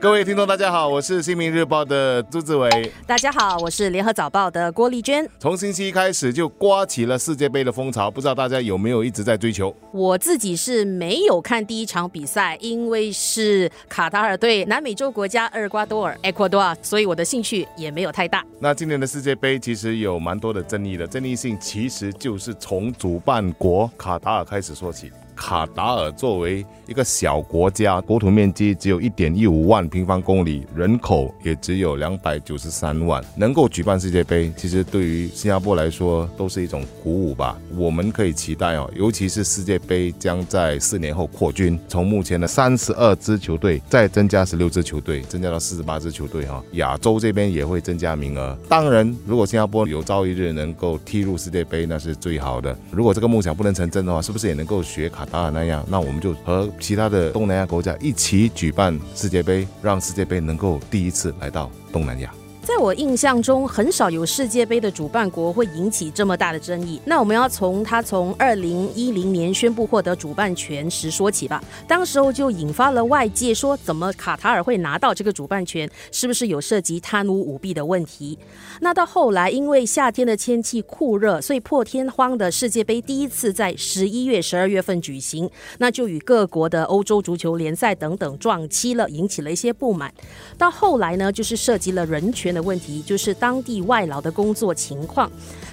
各位听众，大家好，我是《新民日报》的朱志伟。大家好，我是《联合早报》的郭丽娟。从星期一开始就刮起了世界杯的风潮，不知道大家有没有一直在追求？我自己是没有看第一场比赛，因为是卡塔尔对南美洲国家厄瓜多尔 （Ecuador），所以我的兴趣也没有太大。那今年的世界杯其实有蛮多的争议的，争议性其实就是从主办国卡塔尔开始说起。卡达尔作为一个小国家，国土面积只有一点一五万平方公里，人口也只有两百九十三万，能够举办世界杯，其实对于新加坡来说都是一种鼓舞吧。我们可以期待哦，尤其是世界杯将在四年后扩军，从目前的三十二支球队再增加十六支球队，增加到四十八支球队哈。亚洲这边也会增加名额。当然，如果新加坡有朝一日能够踢入世界杯，那是最好的。如果这个梦想不能成真的话，是不是也能够学卡？啊，那样，那我们就和其他的东南亚国家一起举办世界杯，让世界杯能够第一次来到东南亚。在我印象中，很少有世界杯的主办国会引起这么大的争议。那我们要从他从二零一零年宣布获得主办权时说起吧。当时候就引发了外界说，怎么卡塔尔会拿到这个主办权？是不是有涉及贪污舞弊的问题？那到后来，因为夏天的天气酷热，所以破天荒的世界杯第一次在十一月、十二月份举行，那就与各国的欧洲足球联赛等等撞期了，引起了一些不满。到后来呢，就是涉及了人权的。问题就是当地外劳的工作情况，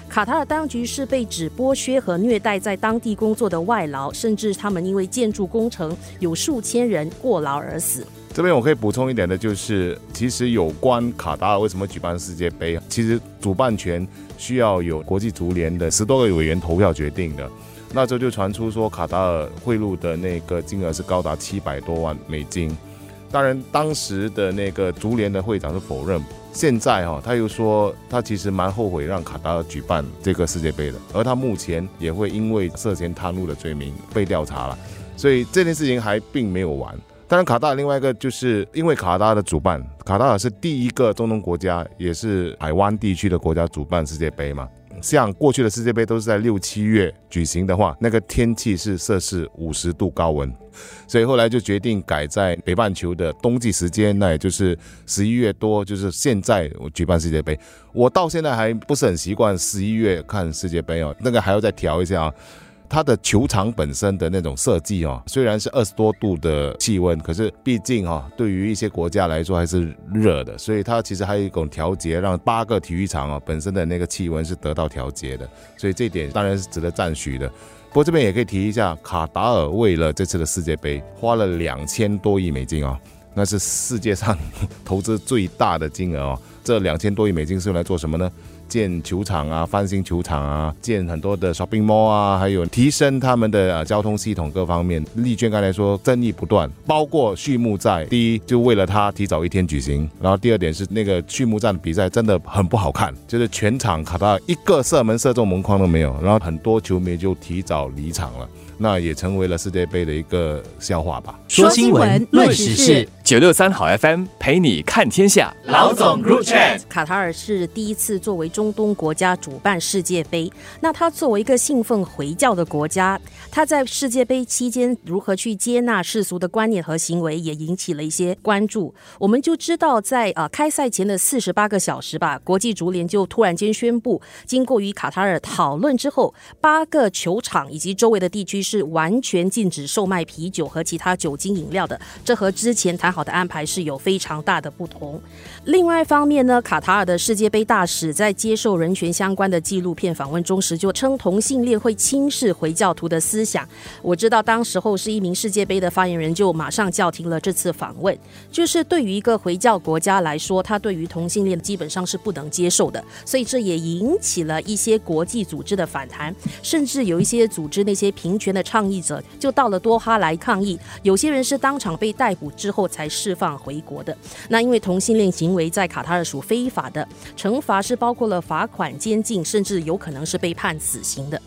卡塔尔当局是被指剥削和虐待在当地工作的外劳，甚至他们因为建筑工程有数千人过劳而死。这边我可以补充一点的就是，其实有关卡塔尔为什么举办世界杯，其实主办权需要有国际足联的十多个委员投票决定的。那时候就传出说，卡塔尔贿赂的那个金额是高达七百多万美金。当然，当时的那个足联的会长是否认。现在哈，他又说他其实蛮后悔让卡塔尔举办这个世界杯的，而他目前也会因为涉嫌贪污的罪名被调查了，所以这件事情还并没有完。当然，卡塔尔另外一个就是因为卡塔尔的主办，卡塔尔是第一个中东国家，也是海湾地区的国家主办世界杯嘛。像过去的世界杯都是在六七月举行的话，那个天气是摄氏五十度高温，所以后来就决定改在北半球的冬季时间，那也就是十一月多，就是现在我举办世界杯。我到现在还不是很习惯十一月看世界杯哦，那个还要再调一下啊。它的球场本身的那种设计哦，虽然是二十多度的气温，可是毕竟哈，对于一些国家来说还是热的，所以它其实还有一种调节，让八个体育场啊本身的那个气温是得到调节的，所以这点当然是值得赞许的。不过这边也可以提一下，卡达尔为了这次的世界杯花了两千多亿美金哦，那是世界上 投资最大的金额哦。这两千多亿美金是用来做什么呢？建球场啊，翻新球场啊，建很多的 shopping mall 啊，还有提升他们的交通系统各方面。丽娟刚才说争议不断，包括序幕赛，第一就为了他提早一天举行，然后第二点是那个序幕战比赛真的很不好看，就是全场卡到一个射门射中门框都没有，然后很多球迷就提早离场了。那也成为了世界杯的一个笑话吧。说新闻，论时事，九六三好 FM 陪你看天下。老总入场。卡塔尔是第一次作为中东国家主办世界杯。那他作为一个信奉回教的国家，他在世界杯期间如何去接纳世俗的观念和行为，也引起了一些关注。我们就知道，在呃开赛前的四十八个小时吧，国际足联就突然间宣布，经过与卡塔尔讨论之后，八个球场以及周围的地区。是完全禁止售卖啤酒和其他酒精饮料的，这和之前谈好的安排是有非常大的不同。另外一方面呢，卡塔尔的世界杯大使在接受人权相关的纪录片访问中时，就称同性恋会轻视回教徒的思想。我知道当时候是一名世界杯的发言人，就马上叫停了这次访问。就是对于一个回教国家来说，他对于同性恋基本上是不能接受的，所以这也引起了一些国际组织的反弹，甚至有一些组织那些平权的。倡议者就到了多哈来抗议，有些人是当场被逮捕之后才释放回国的。那因为同性恋行为在卡塔尔属非法的，惩罚是包括了罚款、监禁，甚至有可能是被判死刑的。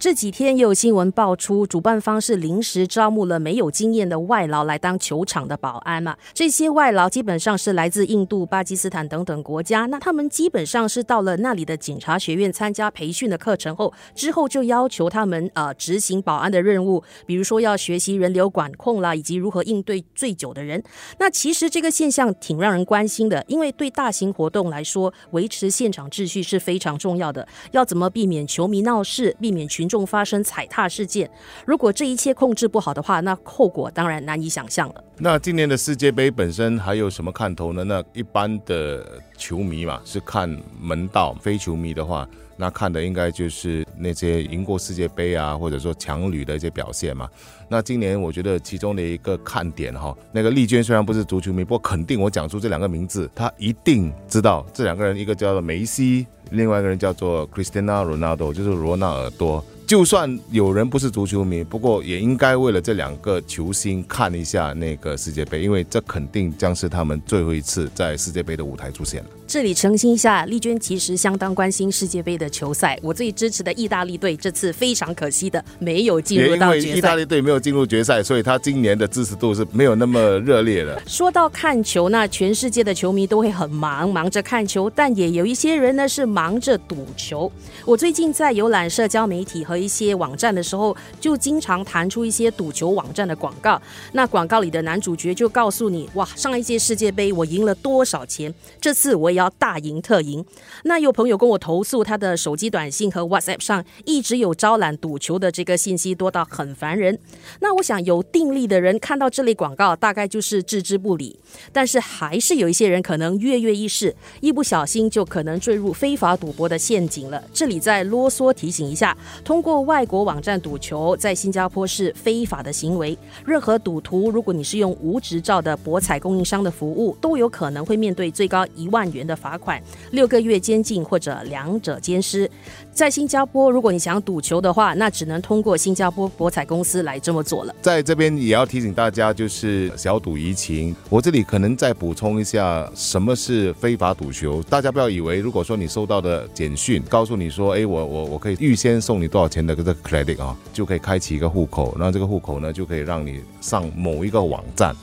这几天也有新闻爆出，主办方是临时招募了没有经验的外劳来当球场的保安嘛？这些外劳基本上是来自印度、巴基斯坦等等国家。那他们基本上是到了那里的警察学院参加培训的课程后，之后就要求他们呃执行保安的任务，比如说要学习人流管控啦，以及如何应对醉酒的人。那其实这个现象挺让人关心的，因为对大型活动来说，维持现场秩序是非常重要的。要怎么避免球迷闹事，避免群众发生踩踏事件。如果这一切控制不好的话，那后果当然难以想象了。那今年的世界杯本身还有什么看头呢？那一般的球迷嘛，是看门道；非球迷的话，那看的应该就是那些赢过世界杯啊，或者说强旅的一些表现嘛。那今年我觉得其中的一个看点哈，那个丽娟虽然不是足球迷，不过肯定我讲出这两个名字，她一定知道这两个人，一个叫做梅西，另外一个人叫做 Cristiano Ronaldo，就是罗纳尔多。就算有人不是足球迷，不过也应该为了这两个球星看一下那个世界杯，因为这肯定将是他们最后一次在世界杯的舞台出现了。这里澄清一下，丽娟其实相当关心世界杯的球赛。我最支持的意大利队这次非常可惜的没有进入到决赛。意大利队没有进入决赛，所以他今年的支持度是没有那么热烈的。说到看球，那全世界的球迷都会很忙，忙着看球，但也有一些人呢是忙着赌球。我最近在游览社交媒体和一些网站的时候，就经常弹出一些赌球网站的广告。那广告里的男主角就告诉你：哇，上一届世界杯我赢了多少钱？这次我也。要大赢特赢。那有朋友跟我投诉，他的手机短信和 WhatsApp 上一直有招揽赌球的这个信息，多到很烦人。那我想有定力的人看到这类广告，大概就是置之不理。但是还是有一些人可能跃跃欲试，一不小心就可能坠入非法赌博的陷阱了。这里再啰嗦提醒一下：通过外国网站赌球，在新加坡是非法的行为。任何赌徒，如果你是用无执照的博彩供应商的服务，都有可能会面对最高一万元。的罚款六个月监禁或者两者兼施。在新加坡，如果你想赌球的话，那只能通过新加坡博彩公司来这么做了。在这边也要提醒大家，就是小赌怡情。我这里可能再补充一下，什么是非法赌球？大家不要以为，如果说你收到的简讯告诉你说，哎，我我我可以预先送你多少钱的这个 credit 啊，就可以开启一个户口，然后这个户口呢就可以让你上某一个网站。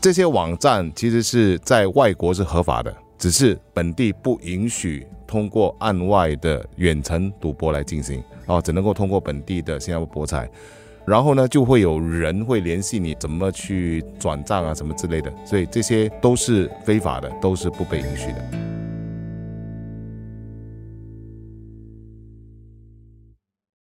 这些网站其实是在外国是合法的。只是本地不允许通过案外的远程赌博来进行，啊，只能够通过本地的新加坡博彩，然后呢，就会有人会联系你怎么去转账啊，什么之类的，所以这些都是非法的，都是不被允许的。